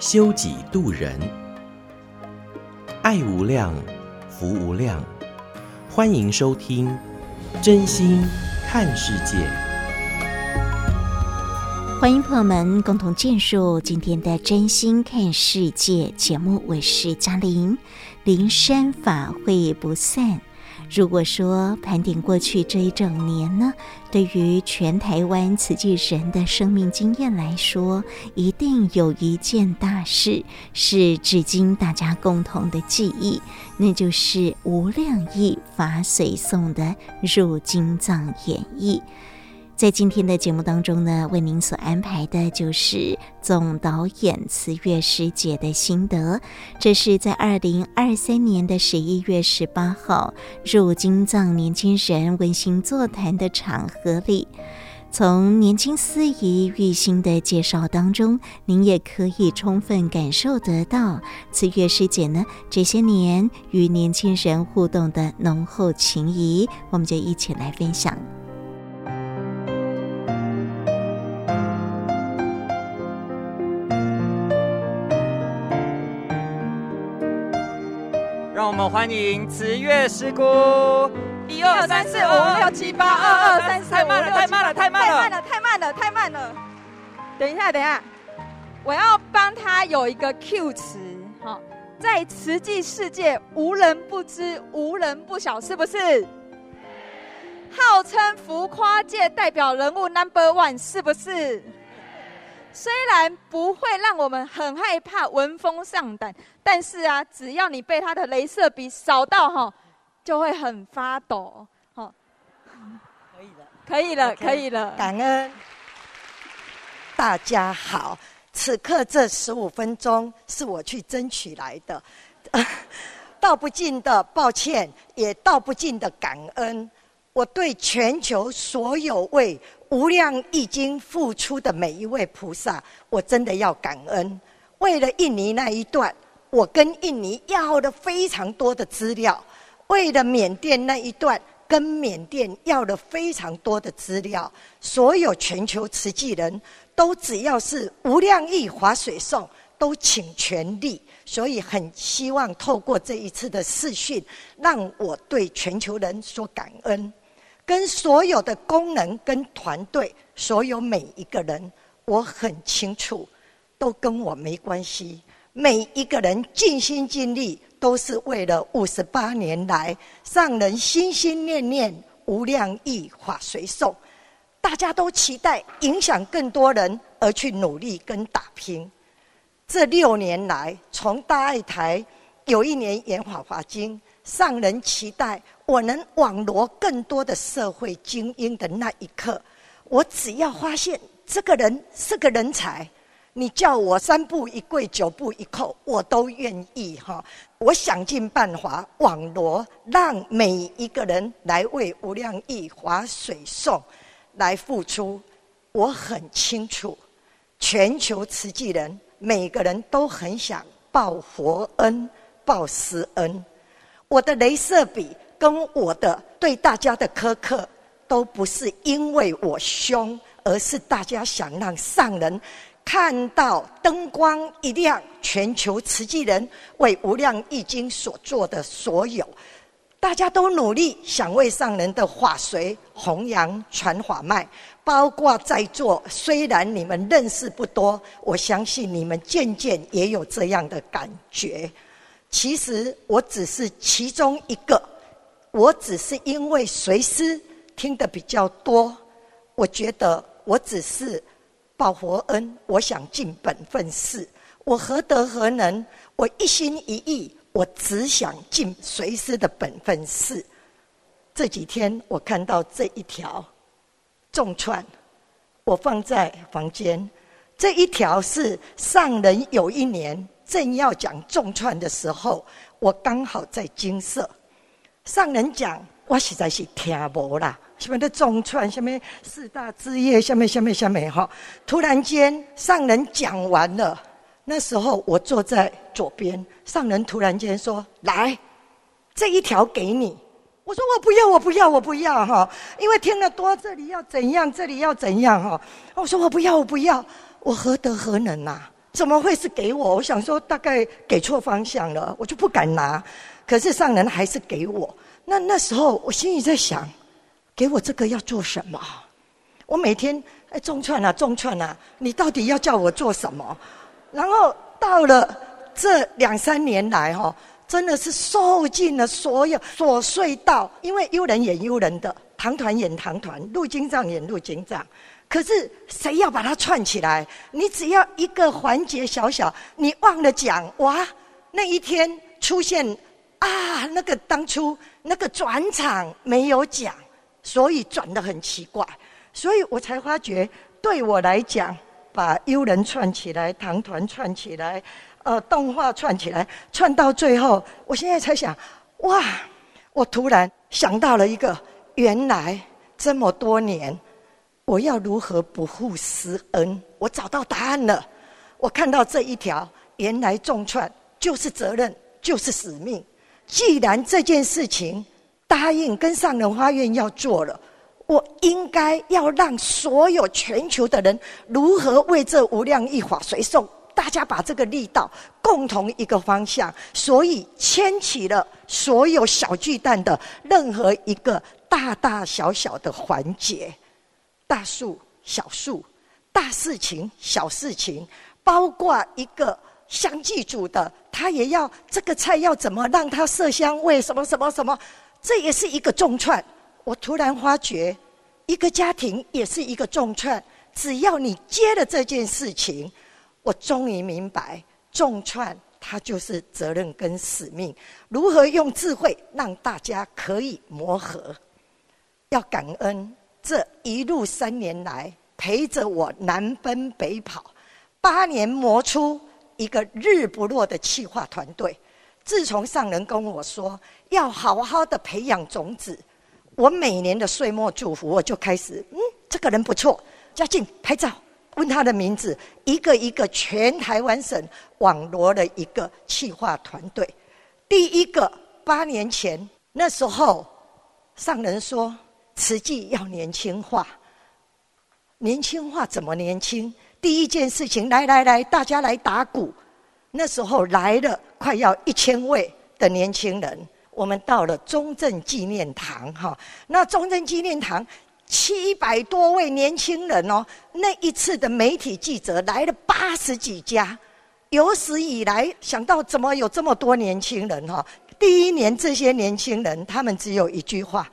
修己度人，爱无量，福无量。欢迎收听真心看世界，欢迎朋友们共同进入今天的《真心看世界》节目。我是嘉玲，灵山法会不散。如果说盘点过去这一整年呢，对于全台湾慈济人的生命经验来说，一定有一件大事是至今大家共同的记忆，那就是无量义法随送的入经藏演义。在今天的节目当中呢，为您所安排的就是总导演慈月师姐的心得。这是在二零二三年的十一月十八号入京藏年轻人温馨座谈的场合里，从年轻司仪玉心的介绍当中，您也可以充分感受得到慈月师姐呢这些年与年轻人互动的浓厚情谊。我们就一起来分享。我们欢迎慈月师姑，一二三四五六七八，二二三四五六七八，太慢了，太慢了，太慢了，太慢了，太慢了。等一下，等一下，我要帮他有一个 Q 词，好，在慈济世界无人不知，无人不晓，是不是？号称浮夸界代表人物 Number One，是不是？虽然不会让我们很害怕、闻风丧胆，但是啊，只要你被他的镭射笔扫到哈，就会很发抖。哈，可以了，可以了，可以了。感恩大家好，此刻这十五分钟是我去争取来的，道不尽的抱歉，也道不尽的感恩。我对全球所有为无量义经付出的每一位菩萨，我真的要感恩。为了印尼那一段，我跟印尼要了非常多的资料；为了缅甸那一段，跟缅甸要了非常多的资料。所有全球慈济人都只要是无量义法随颂，都请全力。所以很希望透过这一次的视讯，让我对全球人说感恩。跟所有的功能跟团队，所有每一个人，我很清楚，都跟我没关系。每一个人尽心尽力，都是为了五十八年来让人心心念念无量意法随颂。大家都期待影响更多人而去努力跟打拼。这六年来，从大爱台有一年演《法华经》。上人期待我能网罗更多的社会精英的那一刻，我只要发现这个人是个人才，你叫我三步一跪九步一叩，我都愿意哈。我想尽办法网罗，让每一个人来为无量义法随颂来付出。我很清楚，全球慈济人每个人都很想报佛恩、报师恩。我的镭射笔跟我的对大家的苛刻，都不是因为我凶，而是大家想让上人看到灯光一亮，全球慈济人为无量义经所做的所有，大家都努力想为上人的法随弘扬传法脉，包括在座，虽然你们认识不多，我相信你们渐渐也有这样的感觉。其实我只是其中一个，我只是因为随师听得比较多，我觉得我只是报佛恩，我想尽本分事，我何德何能？我一心一意，我只想尽随师的本分事。这几天我看到这一条重串，我放在房间。这一条是上人有一年正要讲重串的时候，我刚好在金色。上人讲，我实在是听无啦，什么的中串，什么四大志业，什么什么什么哈。突然间，上人讲完了，那时候我坐在左边，上人突然间说：“来，这一条给你。”我说：“我不要，我不要，我不要哈，因为听得多，这里要怎样，这里要怎样哈。”我说：“我不要，我不要。”我何德何能呐、怎么会是给我？我想说大概给错方向了，我就不敢拿。可是上人还是给我。那那时候我心里在想，给我这个要做什么？我每天哎，众串啊，中串啊，你到底要叫我做什么？然后到了这两三年来哈，真的是受尽了所有琐碎到，因为幽人演幽人的，唐团演唐团，入经藏演入经藏。可是谁要把它串起来？你只要一个环节小小，你忘了讲哇！那一天出现啊，那个当初那个转场没有讲，所以转得很奇怪，所以我才发觉，对我来讲，把幽人串起来，唐团串起来，呃，动画串起来，串到最后，我现在才想，哇！我突然想到了一个，原来这么多年。我要如何不负师恩？我找到答案了。我看到这一条，原来重串就是责任，就是使命。既然这件事情答应跟上人发愿要做了，我应该要让所有全球的人如何为这无量一法随送，大家把这个力道共同一个方向，所以牵起了所有小巨蛋的任何一个大大小小的环节。大树、小树，大事情、小事情，包括一个香祭组的，他也要这个菜要怎么让它色香味，什么什么什么，这也是一个重串。我突然发觉，一个家庭也是一个重串。只要你接了这件事情，我终于明白，重串它就是责任跟使命。如何用智慧让大家可以磨合，要感恩。这一路三年来陪着我南奔北跑，八年磨出一个日不落的企划团队。自从上人跟我说要好好的培养种子，我每年的岁末祝福我就开始，嗯，这个人不错，嘉靖拍照，问他的名字，一个一个全台湾省网罗了一个企划团队。第一个八年前那时候，上人说。慈济要年轻化，年轻化怎么年轻？第一件事情，来来来，大家来打鼓。那时候来了快要一千位的年轻人，我们到了中正纪念堂哈。那中正纪念堂七百多位年轻人哦，那一次的媒体记者来了八十几家，有史以来想到怎么有这么多年轻人哈。第一年这些年轻人，他们只有一句话。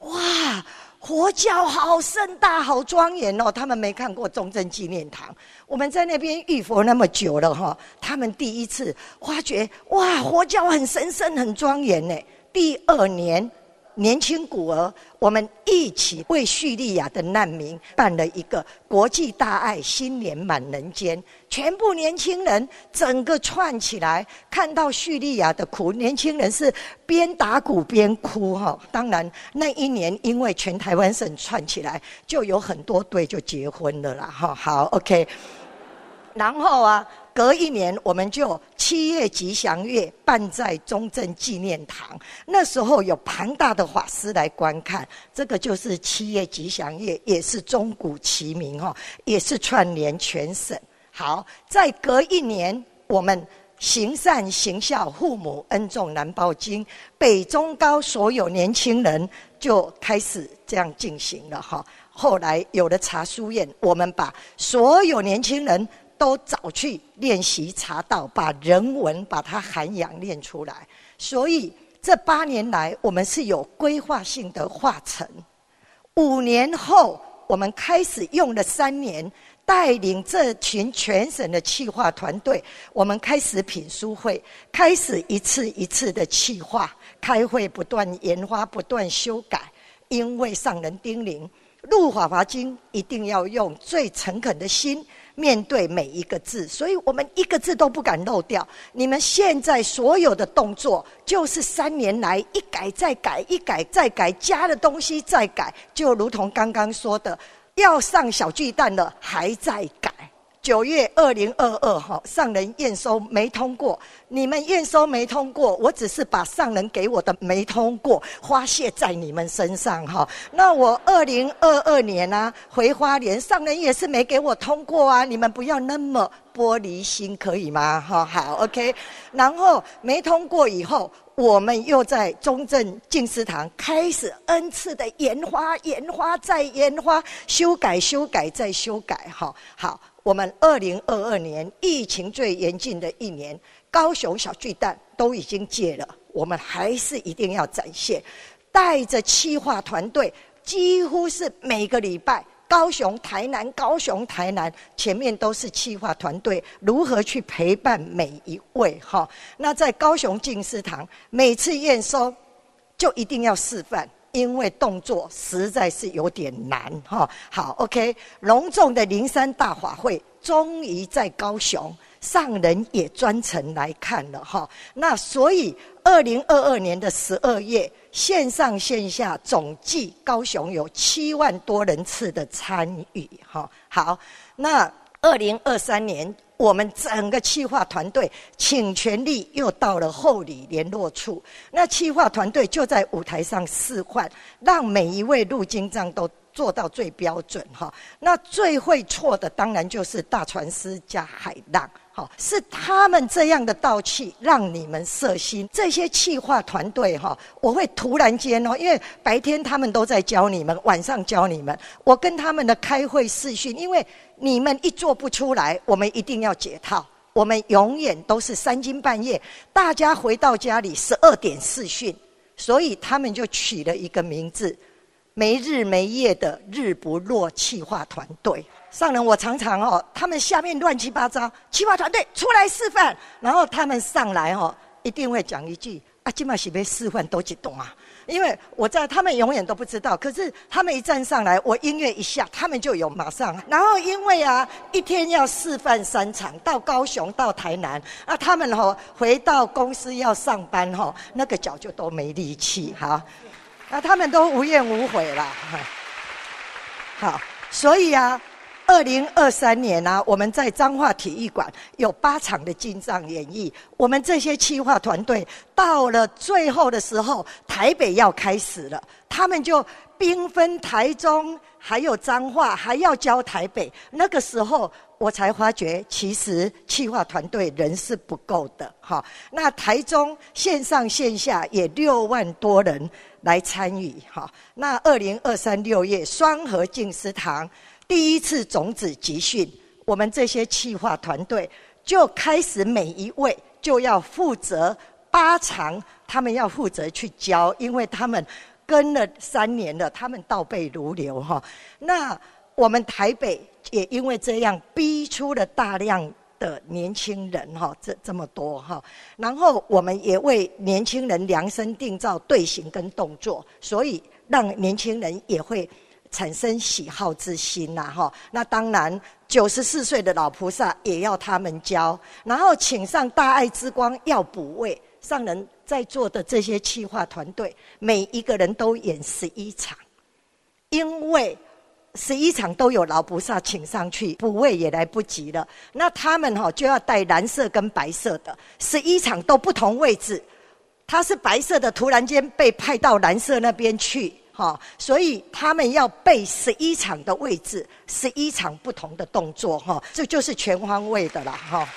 哇，佛教好盛大，好庄严哦！他们没看过中正纪念堂，我们在那边遇佛那么久了哈，他们第一次发觉哇，佛教很神圣，很庄严呢。第二年。年轻古儿，我们一起为叙利亚的难民办了一个国际大爱新年满人间，全部年轻人整个串起来，看到叙利亚的苦，年轻人是边打鼓边哭哈。当然那一年因为全台湾省串起来，就有很多对就结婚了啦哈。好，OK，然后啊。隔一年，我们就七月吉祥月办在中正纪念堂。那时候有庞大的法师来观看，这个就是七月吉祥月，也是钟鼓齐鸣哈，也是串联全省。好，再隔一年，我们行善行孝，父母恩重难报经，北中高所有年轻人就开始这样进行了哈。后来有了茶书院，我们把所有年轻人。都早去练习茶道，把人文把它涵养练出来。所以这八年来，我们是有规划性的化成。五年后，我们开始用了三年，带领这群全省的企划团队，我们开始品书会，开始一次一次的企划，开会不断研发，不断修改。因为上人叮咛，入法华经一定要用最诚恳的心。面对每一个字，所以我们一个字都不敢漏掉。你们现在所有的动作，就是三年来一改再改，一改再改，加的东西再改，就如同刚刚说的，要上小巨蛋了，还在改。九月二零二二号上人验收没通过，你们验收没通过，我只是把上人给我的没通过发泄在你们身上哈。那我二零二二年啊回花莲，上人也是没给我通过啊，你们不要那么玻璃心可以吗？哈好，OK。然后没通过以后，我们又在中正静思堂开始 N 次的研发、研发再研发，修改、修改再修改哈好。我们二零二二年疫情最严峻的一年，高雄小巨蛋都已经戒了，我们还是一定要展现，带着企划团队，几乎是每个礼拜高雄、台南、高雄、台南，前面都是企划团队如何去陪伴每一位哈。那在高雄静思堂，每次验收就一定要示范。因为动作实在是有点难哈，好，OK，隆重的灵山大法会终于在高雄，上人也专程来看了哈。那所以二零二二年的十二月，线上线下总计高雄有七万多人次的参与哈。好，那二零二三年。我们整个企划团队请全力又到了后里联络处，那企划团队就在舞台上示范，让每一位入经藏都做到最标准哈。那最会错的当然就是大船师加海浪。好，是他们这样的道气让你们色心。这些企划团队哈，我会突然间哦，因为白天他们都在教你们，晚上教你们。我跟他们的开会视讯，因为你们一做不出来，我们一定要解套。我们永远都是三更半夜，大家回到家里十二点试训，所以他们就取了一个名字：没日没夜的日不落气化团队。上人，我常常哦，他们下面乱七八糟，气化团队出来示范，然后他们上来哦，一定会讲一句啊，今晚是被示范都激动啊，因为我在，他们永远都不知道，可是他们一站上来，我音乐一下，他们就有马上。然后因为啊，一天要示范三场，到高雄到台南，啊，他们哦回到公司要上班哈，那个脚就都没力气哈，那他们都无怨无悔了，好，所以啊。二零二三年啊，我们在彰化体育馆有八场的进藏演艺。我们这些企划团队到了最后的时候，台北要开始了，他们就兵分台中，还有彰化，还要教台北。那个时候，我才发觉，其实企划团队人是不够的。哈，那台中线上线下也六万多人来参与。哈，那二零二三六月双和静思堂。第一次种子集训，我们这些企划团队就开始每一位就要负责八场，他们要负责去教，因为他们跟了三年了，他们倒背如流哈。那我们台北也因为这样逼出了大量的年轻人哈，这这么多哈。然后我们也为年轻人量身定造队形跟动作，所以让年轻人也会。产生喜好之心呐，哈，那当然九十四岁的老菩萨也要他们教，然后请上大爱之光要补位，上人在座的这些企划团队，每一个人都演十一场，因为十一场都有老菩萨请上去补位也来不及了，那他们哈就要带蓝色跟白色的，十一场都不同位置，他是白色的，突然间被派到蓝色那边去。好，所以他们要背十一场的位置，十一场不同的动作，哈，这就是全方位的了，哈。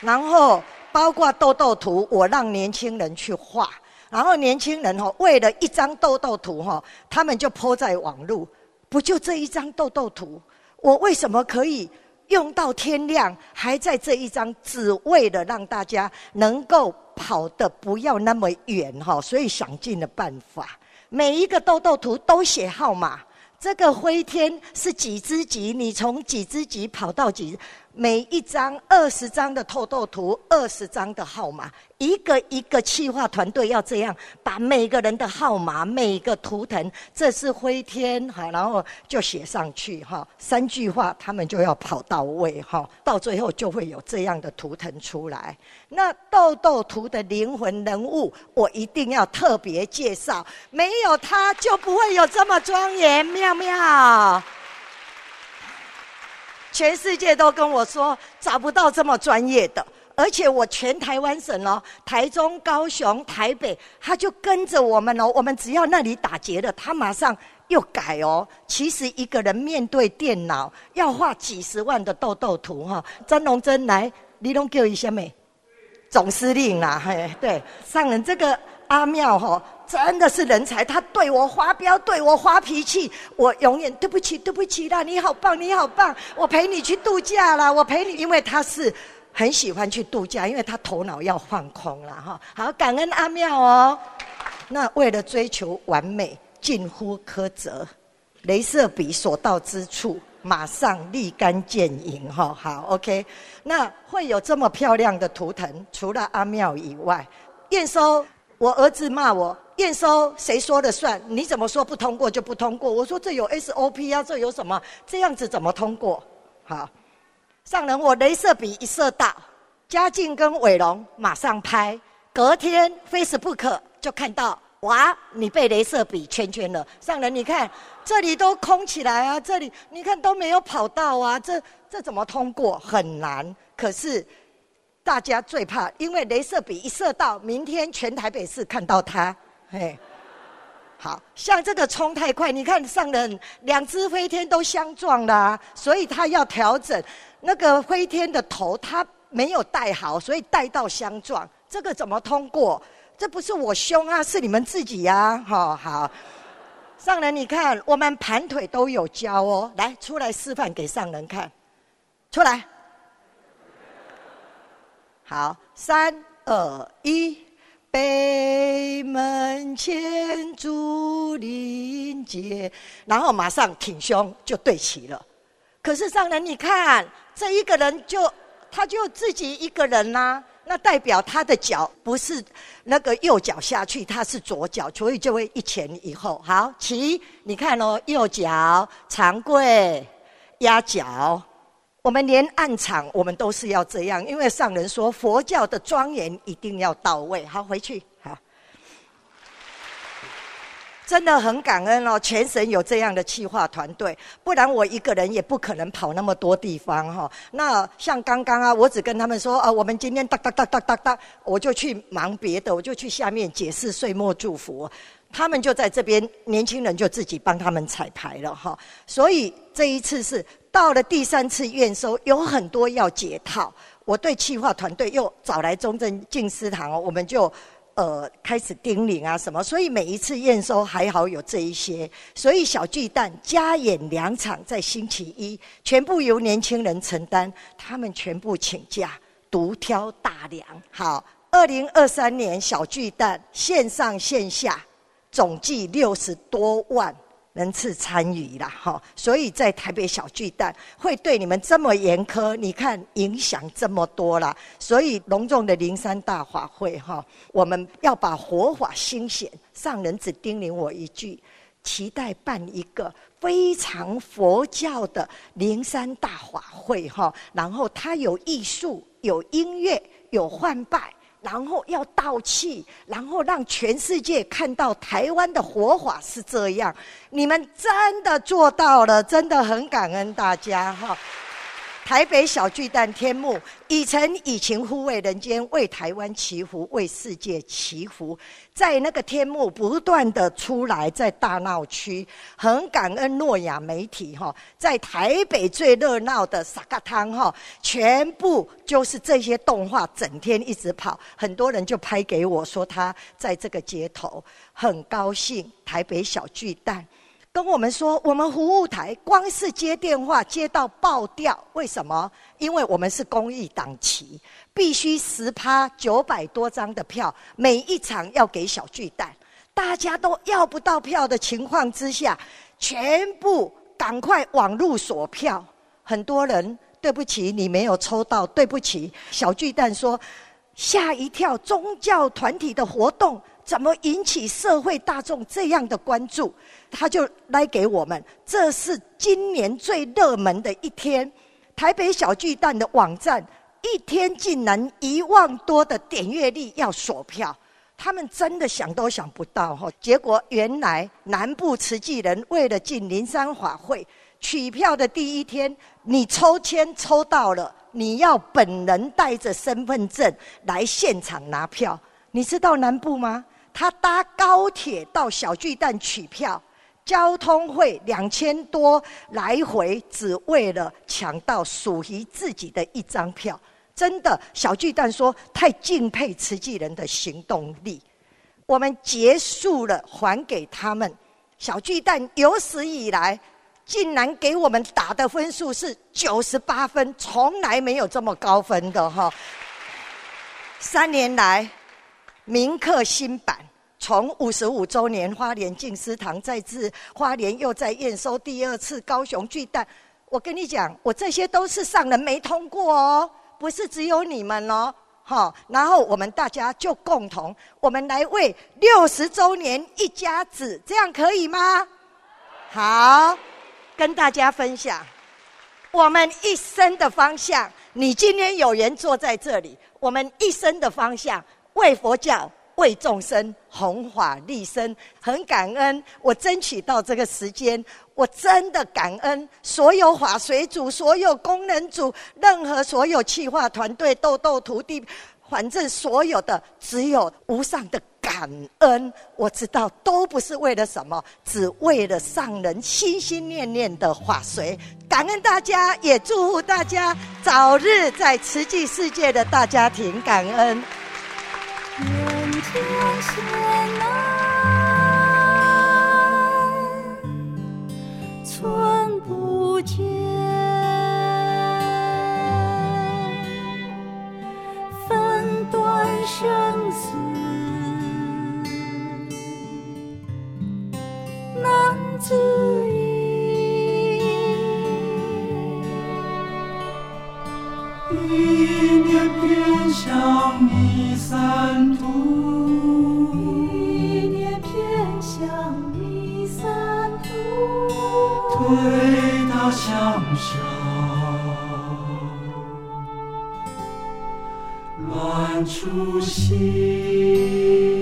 然后包括豆豆图，我让年轻人去画，然后年轻人哈，为了一张豆豆图哈，他们就 po 在网路，不就这一张豆豆图，我为什么可以？用到天亮，还在这一张，只为了让大家能够跑得不要那么远哈，所以想尽了办法。每一个豆豆图都写号码，这个灰天是几只几，你从几只几跑到几，每一张二十张的透透图，二十张的号码，一个一个企划团队要这样把每个人的号码、每个图腾，这是飞天哈，然后就写上去哈，三句话他们就要跑到位哈，到最后就会有这样的图腾出来。那豆豆图的灵魂人物，我一定要特别介绍，没有他就不会有这么庄严妙妙。全世界都跟我说找不到这么专业的，而且我全台湾省哦，台中、高雄、台北，他就跟着我们哦。我们只要那里打结了，他马上又改哦。其实一个人面对电脑要画几十万的痘痘图哈。詹龙珍来，你拢叫一下没？总司令啦，嘿，对，上人这个阿妙哈。真的是人才，他对我发飙，对我发脾气，我永远对不起，对不起啦！你好棒，你好棒，我陪你去度假啦，我陪你，因为他是很喜欢去度假，因为他头脑要放空了哈。好，感恩阿妙哦。那为了追求完美，近乎苛责，镭射笔所到之处，马上立竿见影哈。好，OK。那会有这么漂亮的图腾，除了阿妙以外，验收，我儿子骂我。验收谁说了算？你怎么说不通过就不通过？我说这有 SOP 啊，这有什么？这样子怎么通过？好，上人我镭射笔一射到，嘉靖跟伟龙马上拍，隔天 Facebook 就看到哇，你被镭射笔圈圈了。上人你看这里都空起来啊，这里你看都没有跑道啊，这这怎么通过？很难。可是大家最怕，因为镭射笔一射到，明天全台北市看到它。嘿，好像这个冲太快，你看上人两只飞天都相撞了啊，所以他要调整。那个飞天的头，他没有带好，所以带到相撞，这个怎么通过？这不是我凶啊，是你们自己呀！哈，好，上人你看，我们盘腿都有教哦，来出来示范给上人看，出来，好，三二一。北门前竹林间，然后马上挺胸就对齐了。可是上人，你看这一个人就他就自己一个人呐、那代表他的脚不是那个右脚下去，他是左脚，所以就会一前一后。好，齐，你看哦，右脚长跪压脚。我们连暗场，我们都是要这样，因为上人说佛教的庄严一定要到位。好，回去好，真的很感恩哦，全省有这样的企划团队，不然我一个人也不可能跑那么多地方哈。那像刚刚啊，我只跟他们说啊，我们今天哒哒哒哒哒哒，我就去忙别的，我就去下面解释岁末祝福，他们就在这边，年轻人就自己帮他们彩排了哈。所以这一次是。到了第三次验收，有很多要解套。我对企划团队又找来中正静思堂，我们就呃开始叮咛啊什么。所以每一次验收还好有这一些。所以小巨蛋加演两场，在星期一全部由年轻人承担，他们全部请假，独挑大梁。好，二零二三年小巨蛋线上线下总计六十多万。人次参与了哈，所以在台北小巨蛋会对你们这么严苛，你看影响这么多了，所以隆重的灵山大法会哈，我们要把活法心显。上人只叮咛我一句，期待办一个非常佛教的灵山大法会哈，然后它有艺术、有音乐、有换拜。然后要道气，然后让全世界看到台湾的活法是这样。你们真的做到了，真的很感恩大家哈。台北小巨蛋天幕，以诚以情护卫人间，为台湾祈福，为世界祈福。在那个天幕不断的出来，在大闹区，很感恩诺亚媒体哈，在台北最热闹的沙嘎汤哈，全部就是这些动画，整天一直跑，很多人就拍给我说他在这个街头，很高兴。台北小巨蛋。跟我们说，我们服务台光是接电话接到爆掉，为什么？因为我们是公益档期，必须十趴九百多张的票，每一场要给小巨蛋，大家都要不到票的情况之下，全部赶快网路锁票，很多人。对不起，你没有抽到，对不起。”小巨蛋说：“吓一跳，宗教团体的活动怎么引起社会大众这样的关注？”他就来给我们，这是今年最热门的一天。台北小巨蛋的网站一天竟然一万多的点阅率，要锁票。他们真的想都想不到哈，结果原来南部慈济人为了进灵山法会取票的第一天，你抽签抽到了，你要本人带着身份证来现场拿票。你知道南部吗？他搭高铁到小巨蛋取票，交通费两千多来回，只为了抢到属于自己的一张票。真的，小巨蛋说太敬佩慈济人的行动力。我们结束了，还给他们。小巨蛋有史以来竟然给我们打的分数是九十八分，从来没有这么高分的哈。三年来，铭刻新版，从五十五周年花莲静思堂再至花莲又在验收第二次高雄巨蛋，我跟你讲，我这些都是上人没通过哦。不是只有你们哦，好，然后我们大家就共同，我们来为六十周年一家子，这样可以吗？好，跟大家分享我们一生的方向。你今天有缘坐在这里，我们一生的方向为佛教。为众生弘法利生，很感恩我争取到这个时间，我真的感恩所有法水组、所有功能组、任何所有企划团队、豆豆徒弟，反正所有的，只有无上的感恩。我知道都不是为了什么，只为了上人心心念念的法水。感恩大家，也祝福大家早日在慈济世界的大家庭。感恩。天险难，寸不见，分断生死难自已，一念偏向弥三途。推到向上，乱初心。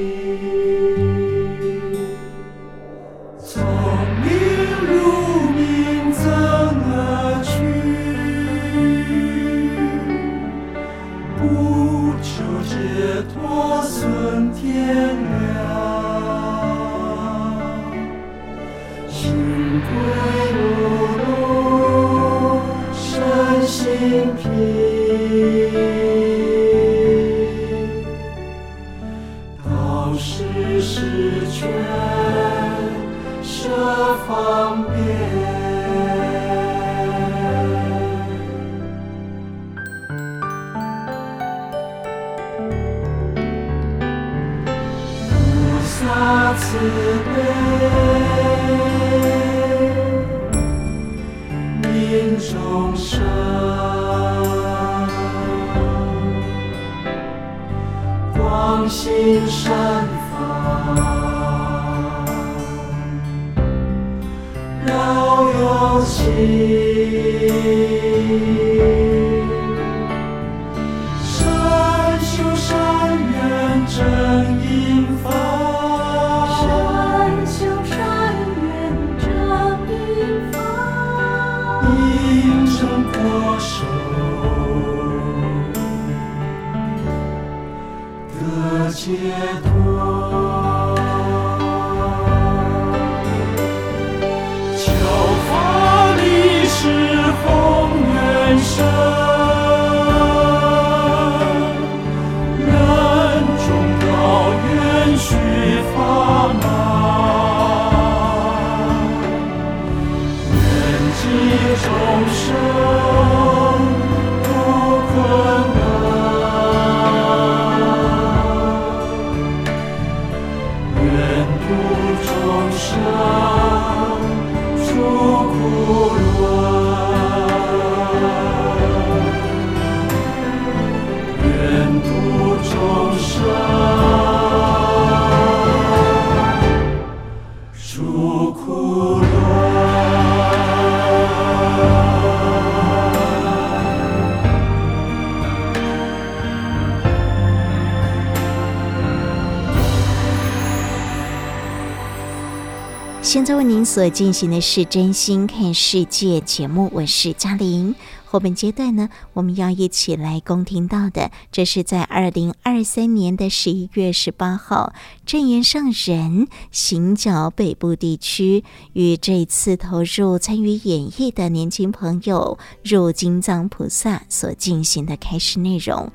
现在为您所进行的是《真心看世界》节目，我是嘉玲。后半阶段呢，我们要一起来恭听到的，这是在二零二三年的十一月十八号，证严上人行脚北部地区，与这次投入参与演绎的年轻朋友入金藏菩萨所进行的开示内容。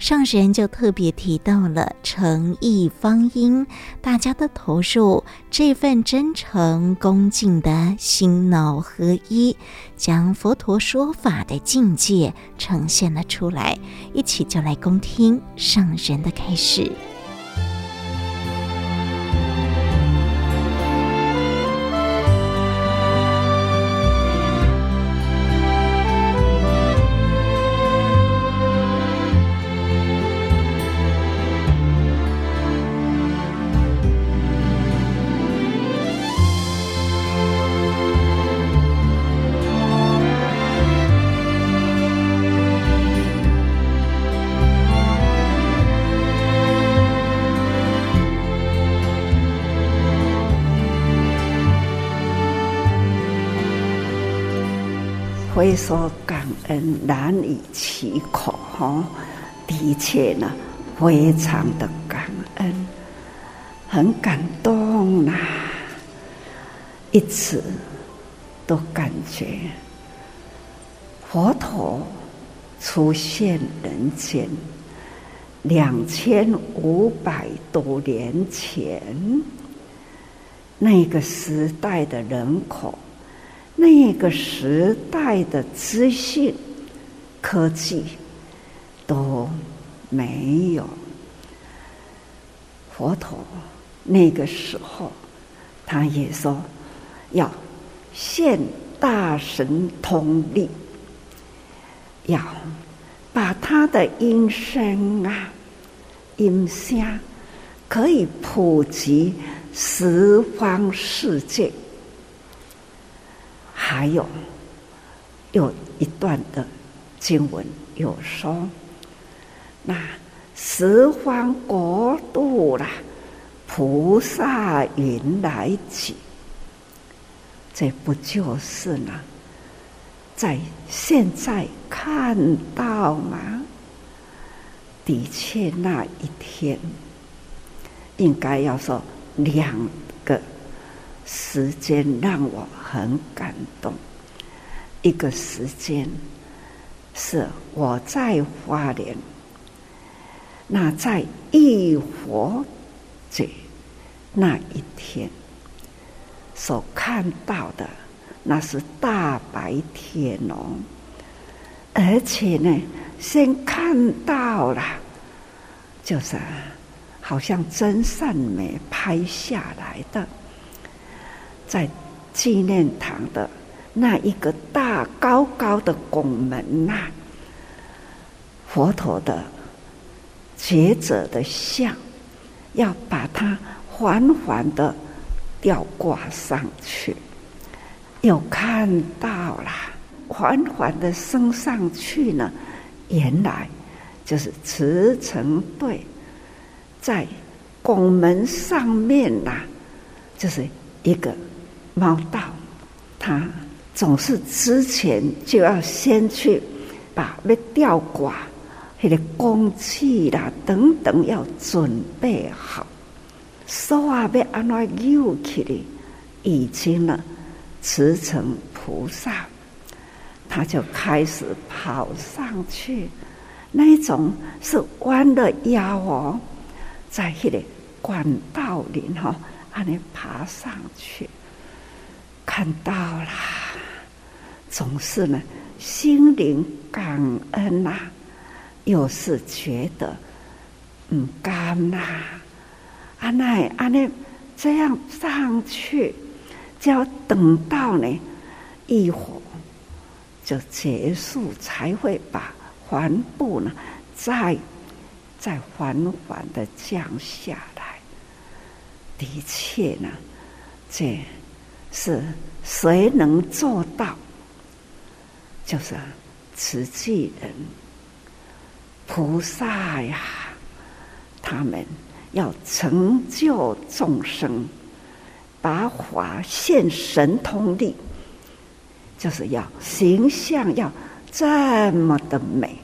上神就特别提到了诚意方音，大家的投入，这份真诚恭敬的心脑合一，将佛陀说法的境界呈现了出来。一起就来恭听上神的开始。会说感恩难以启口，哈，的确呢，非常的感恩，很感动呐，一直都感觉佛陀出现人间两千五百多年前，那个时代的人口。那个时代的资讯、科技都没有。佛陀那个时候，他也说要现大神通力，要把他的音声啊、音声可以普及十方世界。还有有一段的经文有说，那十方国度啦，菩萨云来集，这不就是呢？在现在看到吗？的确，那一天应该要说两。时间让我很感动。一个时间是我在花莲，那在浴佛节那一天所看到的，那是大白天哦，而且呢，先看到了，就是好像真善美拍下来的。在纪念堂的那一个大高高的拱门呐、佛陀的觉者的像，要把它缓缓的吊挂上去，又看到了缓缓的升上去呢，原来就是慈诚对在拱门上面呐、就是一个。猫道，他总是之前就要先去把那吊挂、那个工具啦等等要准备好，手啊要安怎扭起的，已经呢，慈诚菩萨，他就开始跑上去，那种是弯了腰哦，在那个管道里哈，安尼爬上去。看到了，总是呢，心灵感恩呐、啊，又是觉得唔甘呐，阿奶阿奶这样上去，就要等到呢一会就结束，才会把帆布呢再再缓缓的降下来。的确呢，这。是谁能做到？就是慈济人、菩萨呀，他们要成就众生，把法现神通力，就是要形象要这么的美，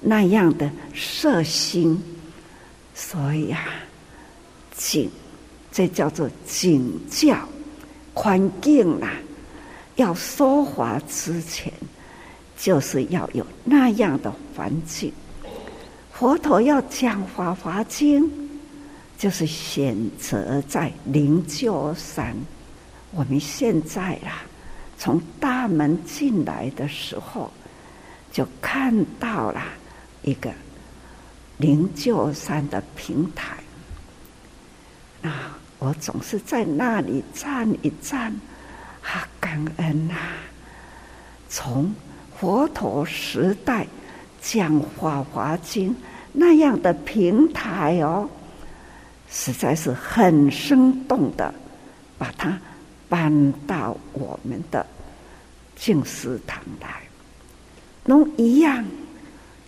那样的色心，所以啊，景，这叫做景教环境啊，要说法之前，就是要有那样的环境。佛陀要讲《法华经》，就是选择在灵鹫山。我们现在啊，从大门进来的时候，就看到了一个灵鹫山的平台。啊，我总是在那里站一站，啊，感恩呐！从佛陀时代。讲《法华经》那样的平台哦，实在是很生动的，把它搬到我们的净思堂来。侬一样，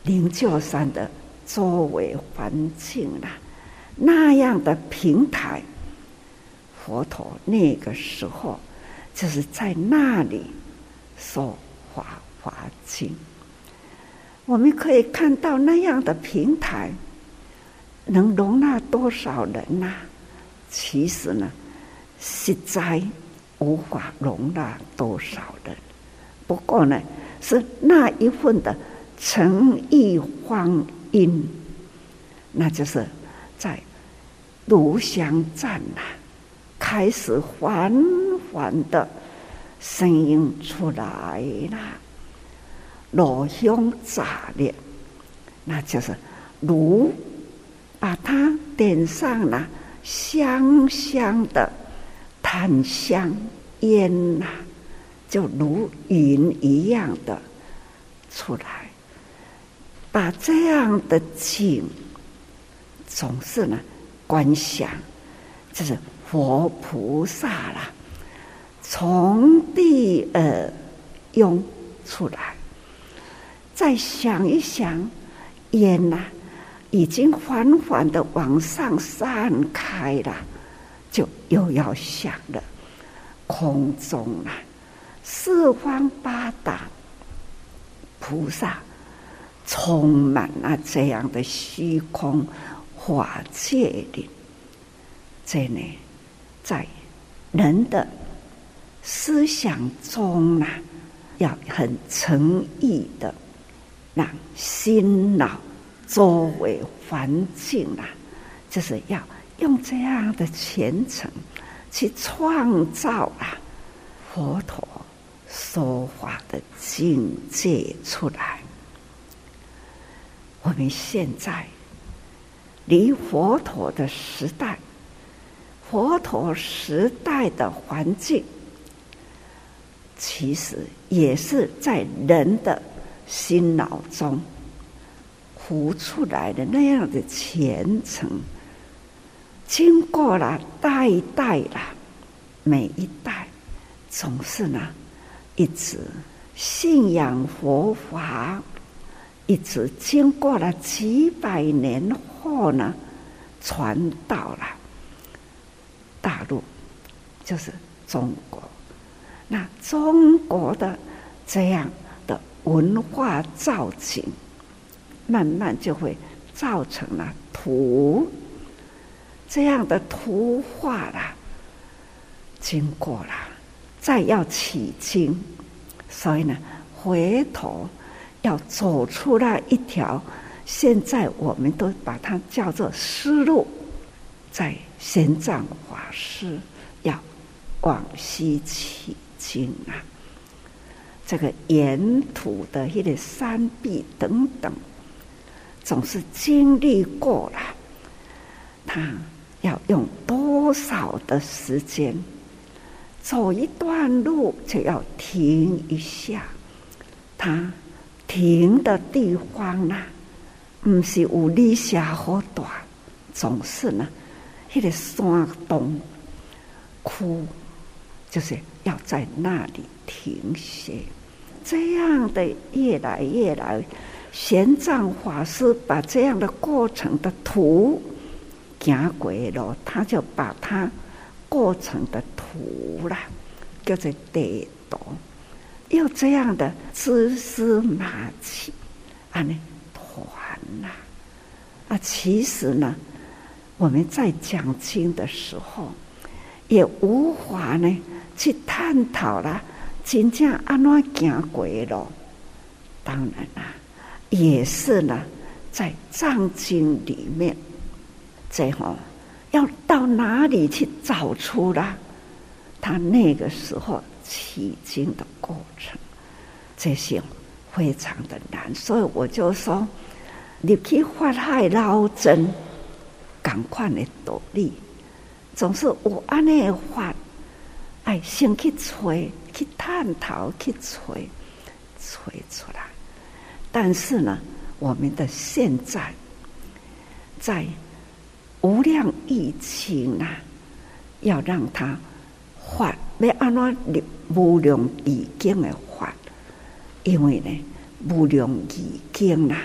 灵鹫山的周围环境啊，那样的平台，佛陀那个时候就是在那里说《法华经》。我们可以看到那样的平台，能容纳多少人呐、其实呢，实在无法容纳多少人。不过呢，是那一份的诚意欢音，那就是在炉香站呐，开始缓缓的声音出来了。炉香炸裂，那就是炉把它点上了，香香的檀香烟呐，就如云一样的出来。把这样的景，总是呢观想，就是佛菩萨啦，从地而涌出来。再想一想，烟呐、已经缓缓的往上散开了，就又要想了。空中啊，四方八达菩萨充满了这样的虚空法界里，这呢，在人的思想中啊，要很诚意的。让心脑周围环境啊，就是要用这样的虔诚去创造啊佛陀说法的境界出来。我们现在离佛陀的时代，佛陀时代的环境，其实也是在人的。心脑中浮出来的那样的虔诚，经过了代代了，每一代总是呢，一直信仰佛法，一直经过了几百年后呢，传到了，就是中国。那中国的这样的。文化造景，慢慢就会造成了图，这样的图画啦，经过了，再要起经，所以呢，回头要走出来一条，现在我们都把它叫做丝路，在玄奘法师往西起经啊。这个沿途的一些山壁等等，总是经历过了，他要用多少的时间走一段路就要停一下，他停的地方呢，不是有理想好短，总是呢，一个山洞窟，就是要在那里停歇。这样的越来越来，玄奘法师把这样的过程的图讲过了，他就把他过程的图啦，叫做地图，有这样的蛛丝马迹，啊呢团呐，啊其实呢，我们在讲经的时候，也无法呢去探讨了真正安怎行过路，当然啦，也是呢，在藏经里面，最后要到哪里去找出啦他那个时候取经的过程，这些非常的难，所以我就说，你去法海捞针，赶快的努力，总是有安尼法，哎，先去吹，去探讨，去吹，吹出来。但是呢，我们的现在在无量疫情啊，要让他法要安怎入无量义经的发，因为呢，无量义经啊，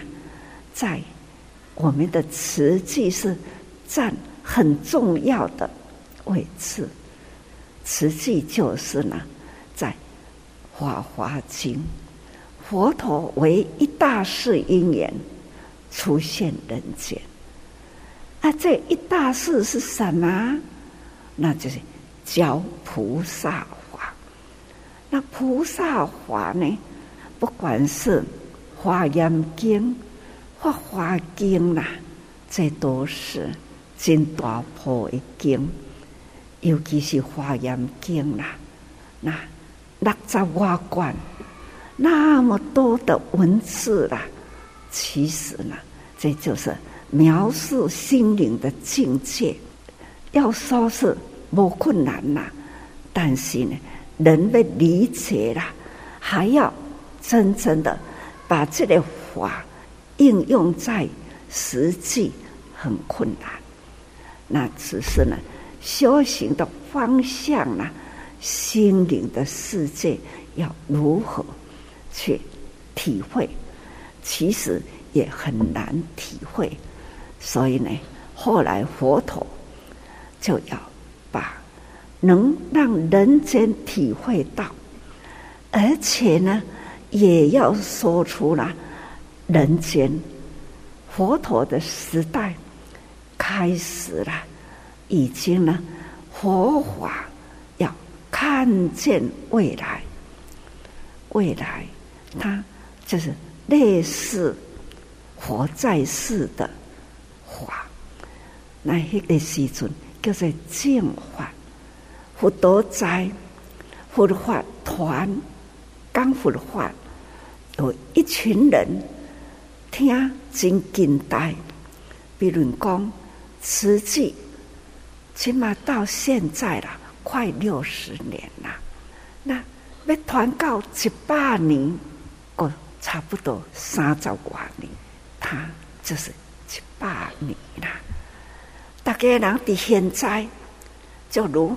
在我们的实际是占很重要的位置。实际就是呢，在《法华经》，佛陀为一大事因缘出现人间。啊，这一大事是什么？那就是教菩萨法。那菩萨法呢？不管是《华严经》、《法华经》啦，这都是真大部的经。尤其是《华严经》啦，那六十多卷，那么多的文字啦，其实呢，这就是描述心灵的境界。要说是不困难呐，但是呢，人的理解啦，还要真正的把这个法应用在实际，很困难。那只是呢。修行的方向呢？心灵的世界要如何去体会？其实也很难体会。所以呢，后来佛陀就要把能让人间体会到，而且呢，也要说出了人间佛陀的时代开始了。已经呢，佛法要看见未来，未来它就是类似佛在世的法，那一个时阵叫做净法，佛陀在，佛法团，讲佛法，有一群人听真近代，比如讲慈济。起码到现在了，快六十年了。那要传到一百年，哦，差不多三十多年，他就是一百年了。大家人的现在，就如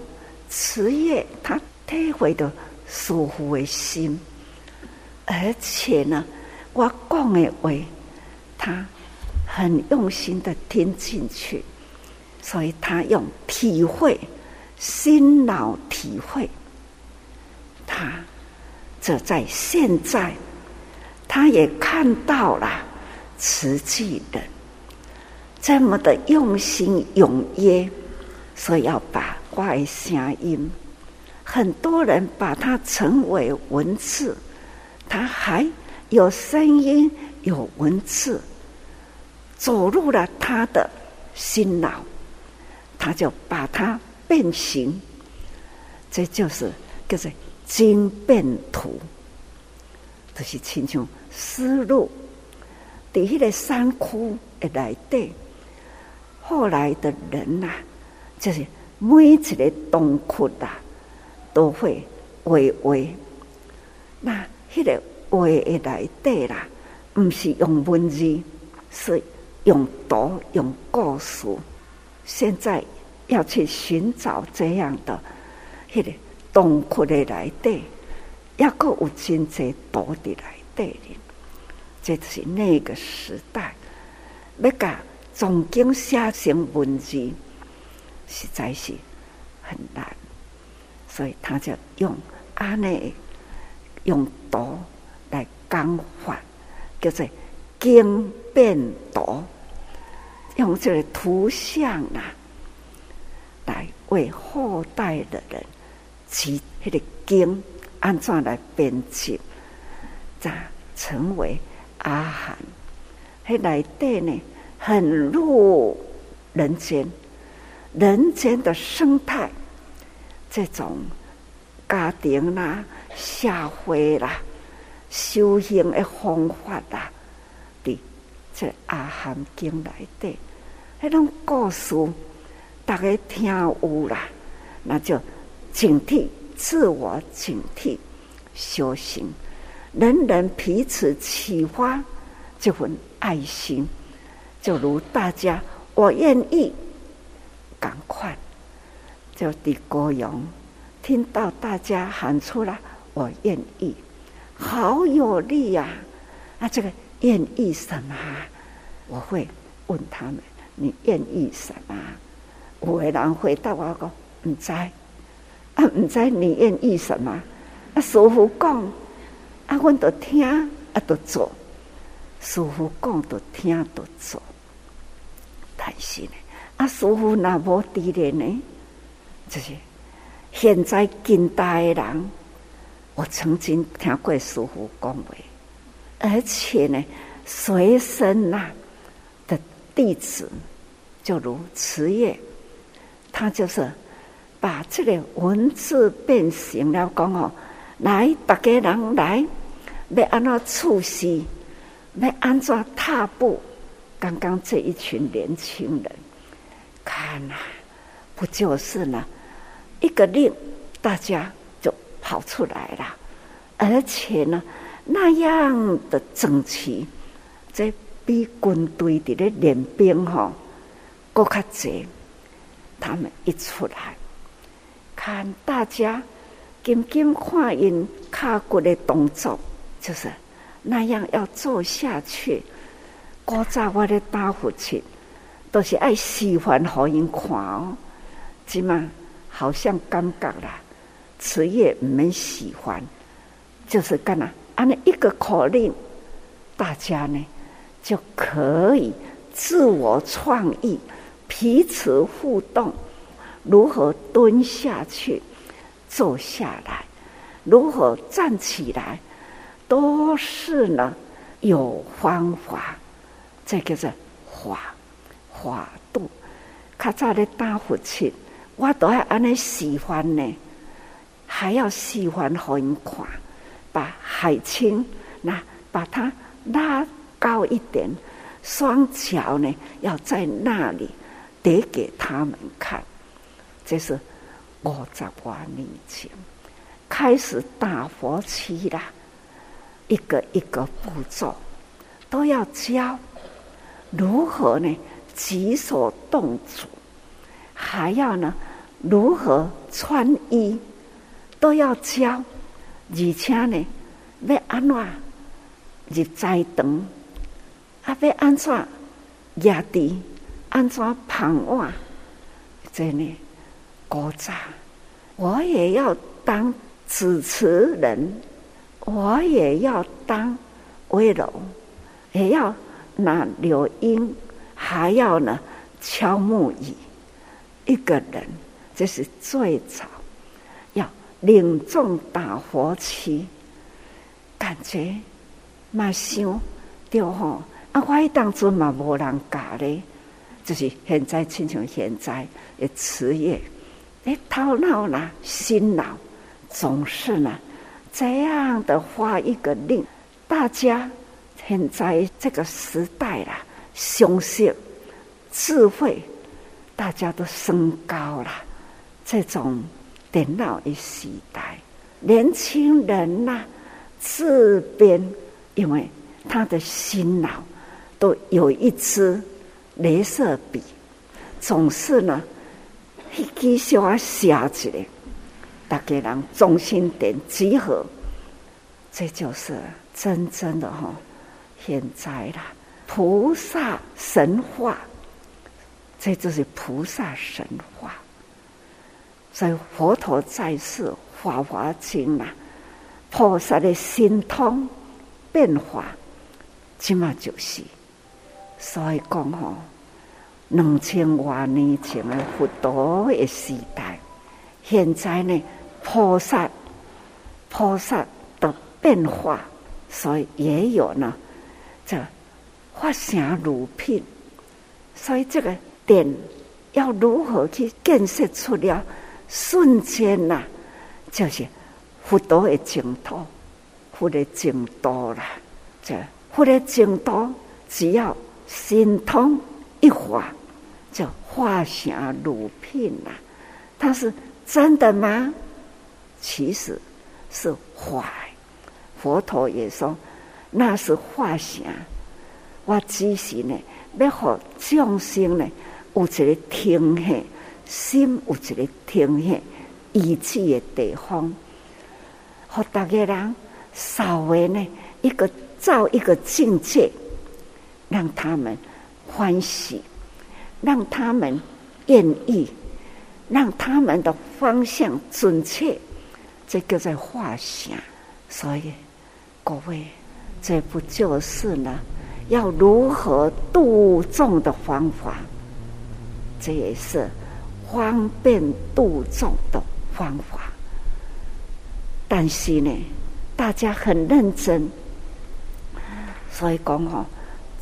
慈业，他体会的舒服的心，而且呢，我讲的话，他很用心的听进去。所以他用体会，心脑体会，他这在现在，他也看到了慈济人这么的用心踊跃，所以要把外声音，很多人把它称为文字，他还有声音有文字，走入了他的心脑。他就把它变形，这就是叫做经变图，就是亲像丝路，在迄个山窟的内底，后来的人呐、啊，就是每一个洞窟啊，都会画画。那迄个画的内底啦，不是用文字，是用图、用故事。现在要去寻找这样的那个洞窟的来底，要够有真济多的来底，这是那个时代，要把总经写成文字，实在是很难。所以他就用阿内用图来讲法，叫做经变图，用这个图像啊，来为后代的人其迄个经，安怎来编辑，再成为阿含。喺内底呢，很入人间，人间的生态，这种家庭啦、社会啦、修行的方法啦，的这阿含经内底，迄种故事，大家听有啦，那就警惕自我，警惕修行，人人彼此启发这份。爱心，就如大家，我愿意，赶快，就地高阳，听到大家喊出来，我愿意，好有力呀！啊，这个愿意什么？我会问他们，你愿意什么？有的人回答我讲，唔知，啊唔知你愿意什么？啊师傅讲，啊阮都听，啊都做。师傅讲，就听，就做。但是呢，啊，师傅那无伫咧呢，就是现在近代的人，我曾经听过师傅讲话，而且呢，随身呐的弟子，就如慈业，他就是把这个文字变形了，讲哦，来，大家人来，要安怎处事。来安怎踏步？刚刚这一群年轻人，看呐、啊，不就是呢？一个令，大家就跑出来了，而且呢，那样的整齐，这比军队的咧练兵哈，更加多。他们一出来，看大家紧紧看因卡骨的动作，就是。那样要做下去，古早我的大父亲都是爱喜欢好因看哦，起码好像感觉啦，职业没喜欢，就是干哪，按那一个口令，大家呢就可以自我创意，彼此互动，如何蹲下去，坐下来，如何站起来。都是呢，有方法，这个是法法度。较早的大父亲，我都要安尼喜欢呢，还要喜欢好人看，把海清那把它拉高一点，双脚呢要在那里得给他们看。这是五十多年前开始大佛期啦。一个一个步骤都要教，如何呢？举手动足，还要呢？如何穿衣都要教。而且呢，要安怎入斋堂，啊，要安怎压地，安怎捧碗，这呢，古早我也要当主持人。我也要当威龙，也要拿柳音，还要呢敲木鱼。一个人，这是最早要领众打佛七，感觉嘛想对吼。啊，我迄当初嘛无人教咧，就是现在亲像现在的职业，诶，头脑呢，心脑总是呢。这样的话，一个令大家现在这个时代啦，相信智慧，大家都升高了。这种电脑的时代，年轻人呐、啊，自编，因为他的心脑都有一支镭射笔，总是呢，一支小写起来。大家人中心点集合，这就是真正的哈，现在啦，菩萨神话，这就是菩萨神话。所以佛陀在世，《法华经》啊，菩萨的心通变化，即嘛就是。所以讲吼，两千多年前的佛陀的时代，现在呢，菩萨菩萨的变化，所以也有呢，这法成如品。所以这个点要如何去建设出了瞬间呐、就是佛陀的净土，佛的净土啦。这佛的净土，只要心通一法，就化成如品呐。它是真的吗？其实是法。佛陀也说，那是化成。我只是呢。要互众生呢，有一个停下心，有一个停下意志的地方，互大家人稍微呢一个造一个境界，让他们欢喜，让他们愿意，让他们的方向准确，这个在化想。所以各位，这不就是呢？要如何度众的方法，这也是方便度众的方法。但是呢，大家很认真，所以讲哦，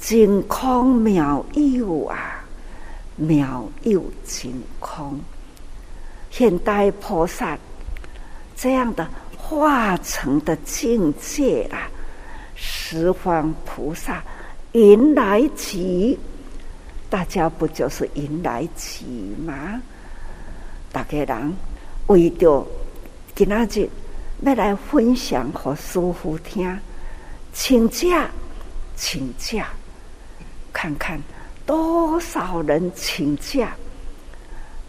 净空妙有啊，妙有净空。现代菩萨这样的化成的境界啊，十方菩萨。迎来集，大家不就是迎来集吗？大家人为着今仔日要来分享给师父听，请假，请假，看看多少人请假。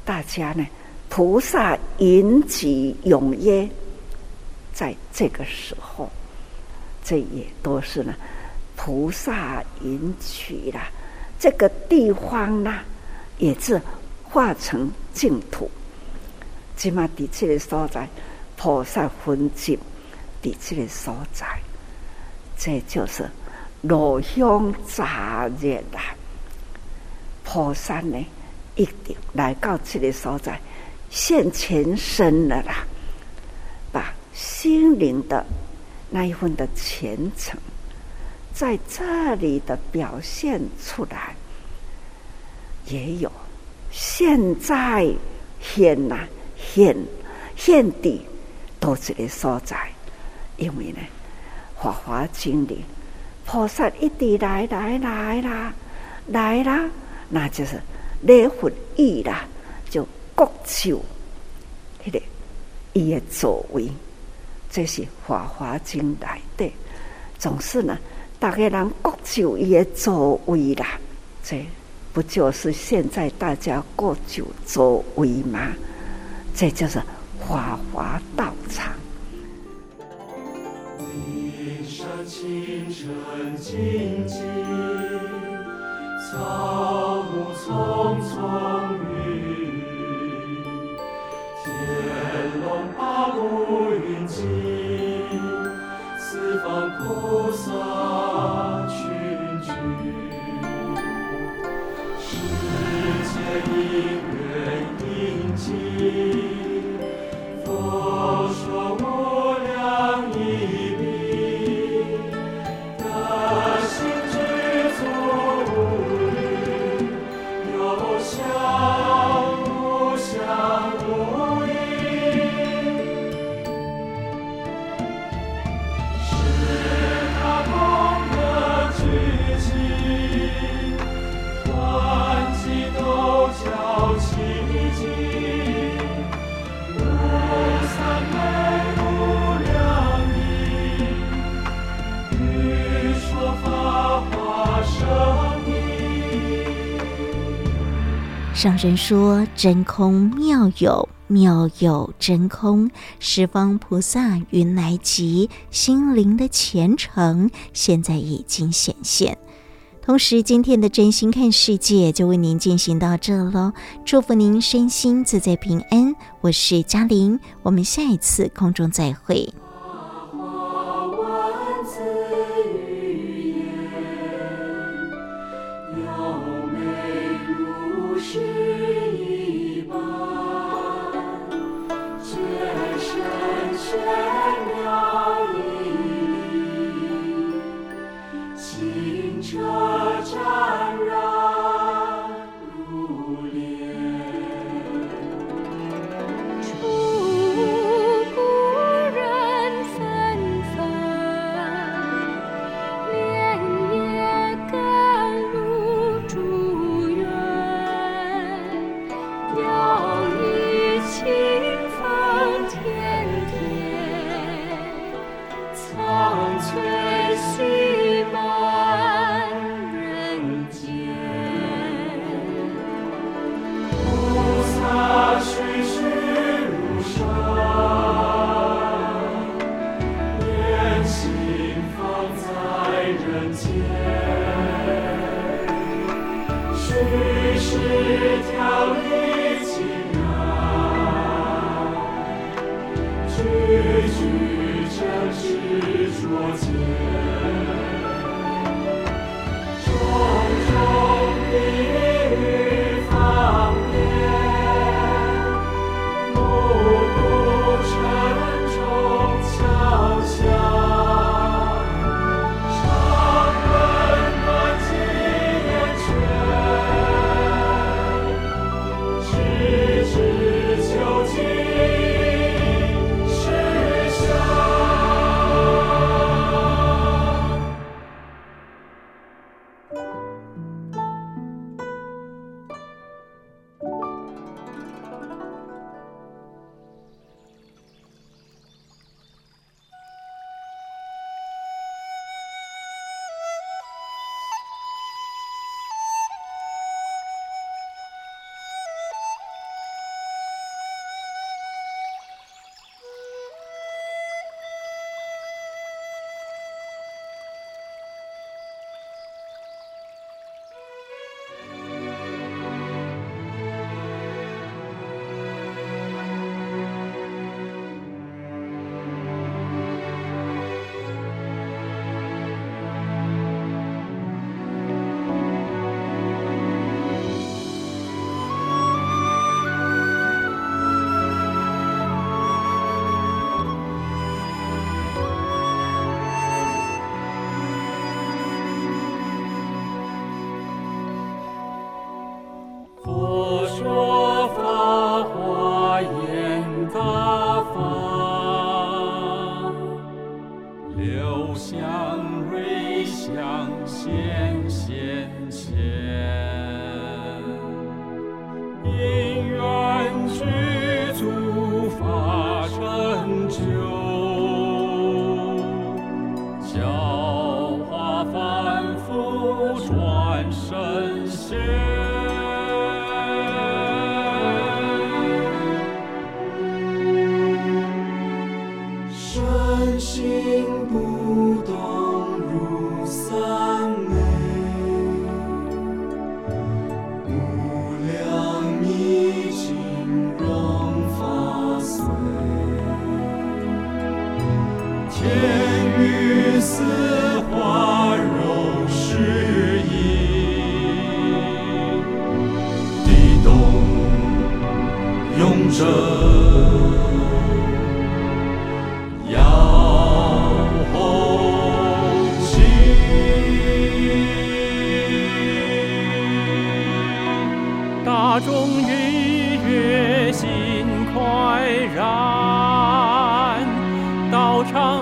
大家呢，菩萨迎集踊跃，在这个时候，这也都是呢。菩萨迎娶了这个地方呢，也是化成净土。起码底这个所在，菩萨分集底这个所在，这就是炉香乍热啦。菩萨呢，一定来到这个所在，现前身了啦，把心灵的那一份的虔诚。在这里的表现出来，也有现在现呐现现地都这个所在，因为呢，《法华经》里菩萨一直来来来啦，来啦，那就是礼佛意啦，就各就迄个伊的座位，这是《法华经》来的，总是呢。大家人各就伊个座位啦，这不就是现在大家各就座位吗？这就是法华道场。云山青城静静，草木葱葱郁郁，天龙八部云集，四方菩萨群聚，世界因缘应尽。上人说：“真空妙有，妙有真空。十方菩萨云来集，心灵的虔诚现在已经显现。同时，今天的真心看世界就为您进行到这喽。祝福您身心自在平安。我是嘉玲，我们下一次空中再会。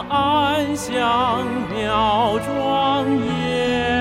安详，妙庄严。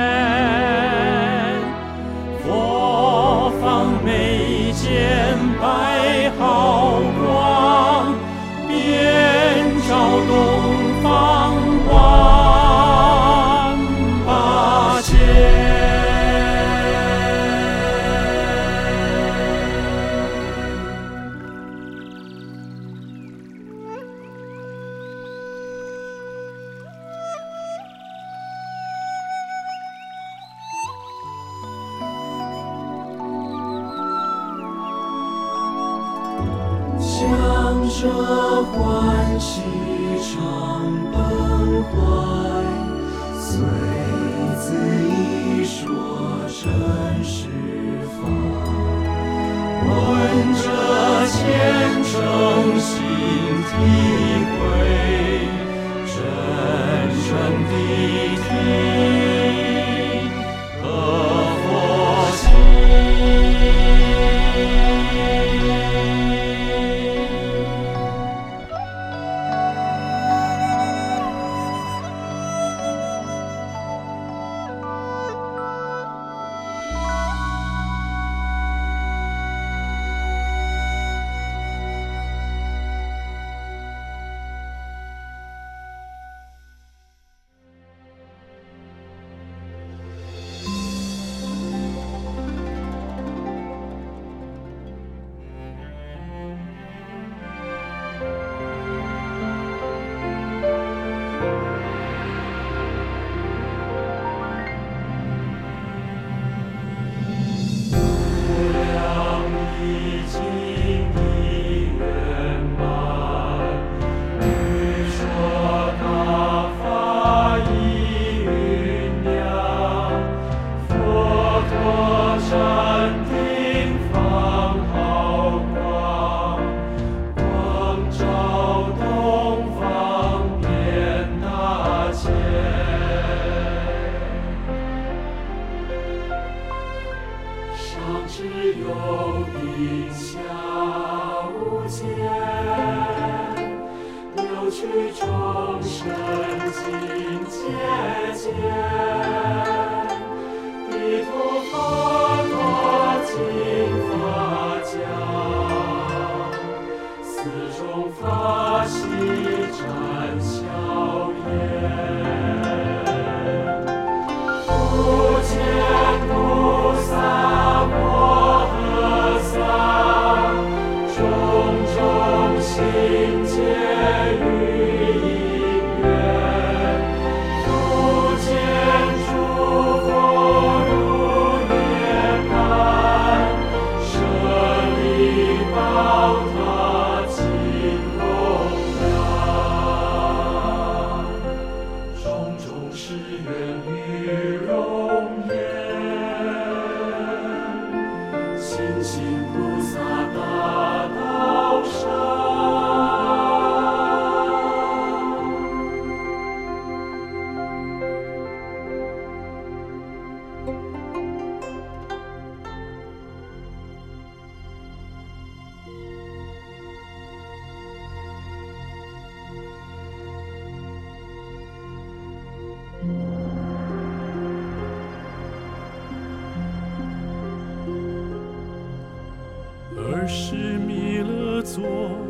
是弥勒作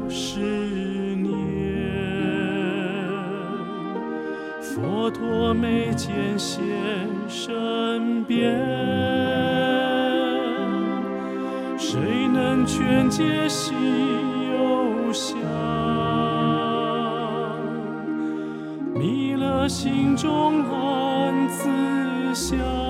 是念，佛陀眉间现身边，谁能劝解心忧相？弥勒心中暗自想。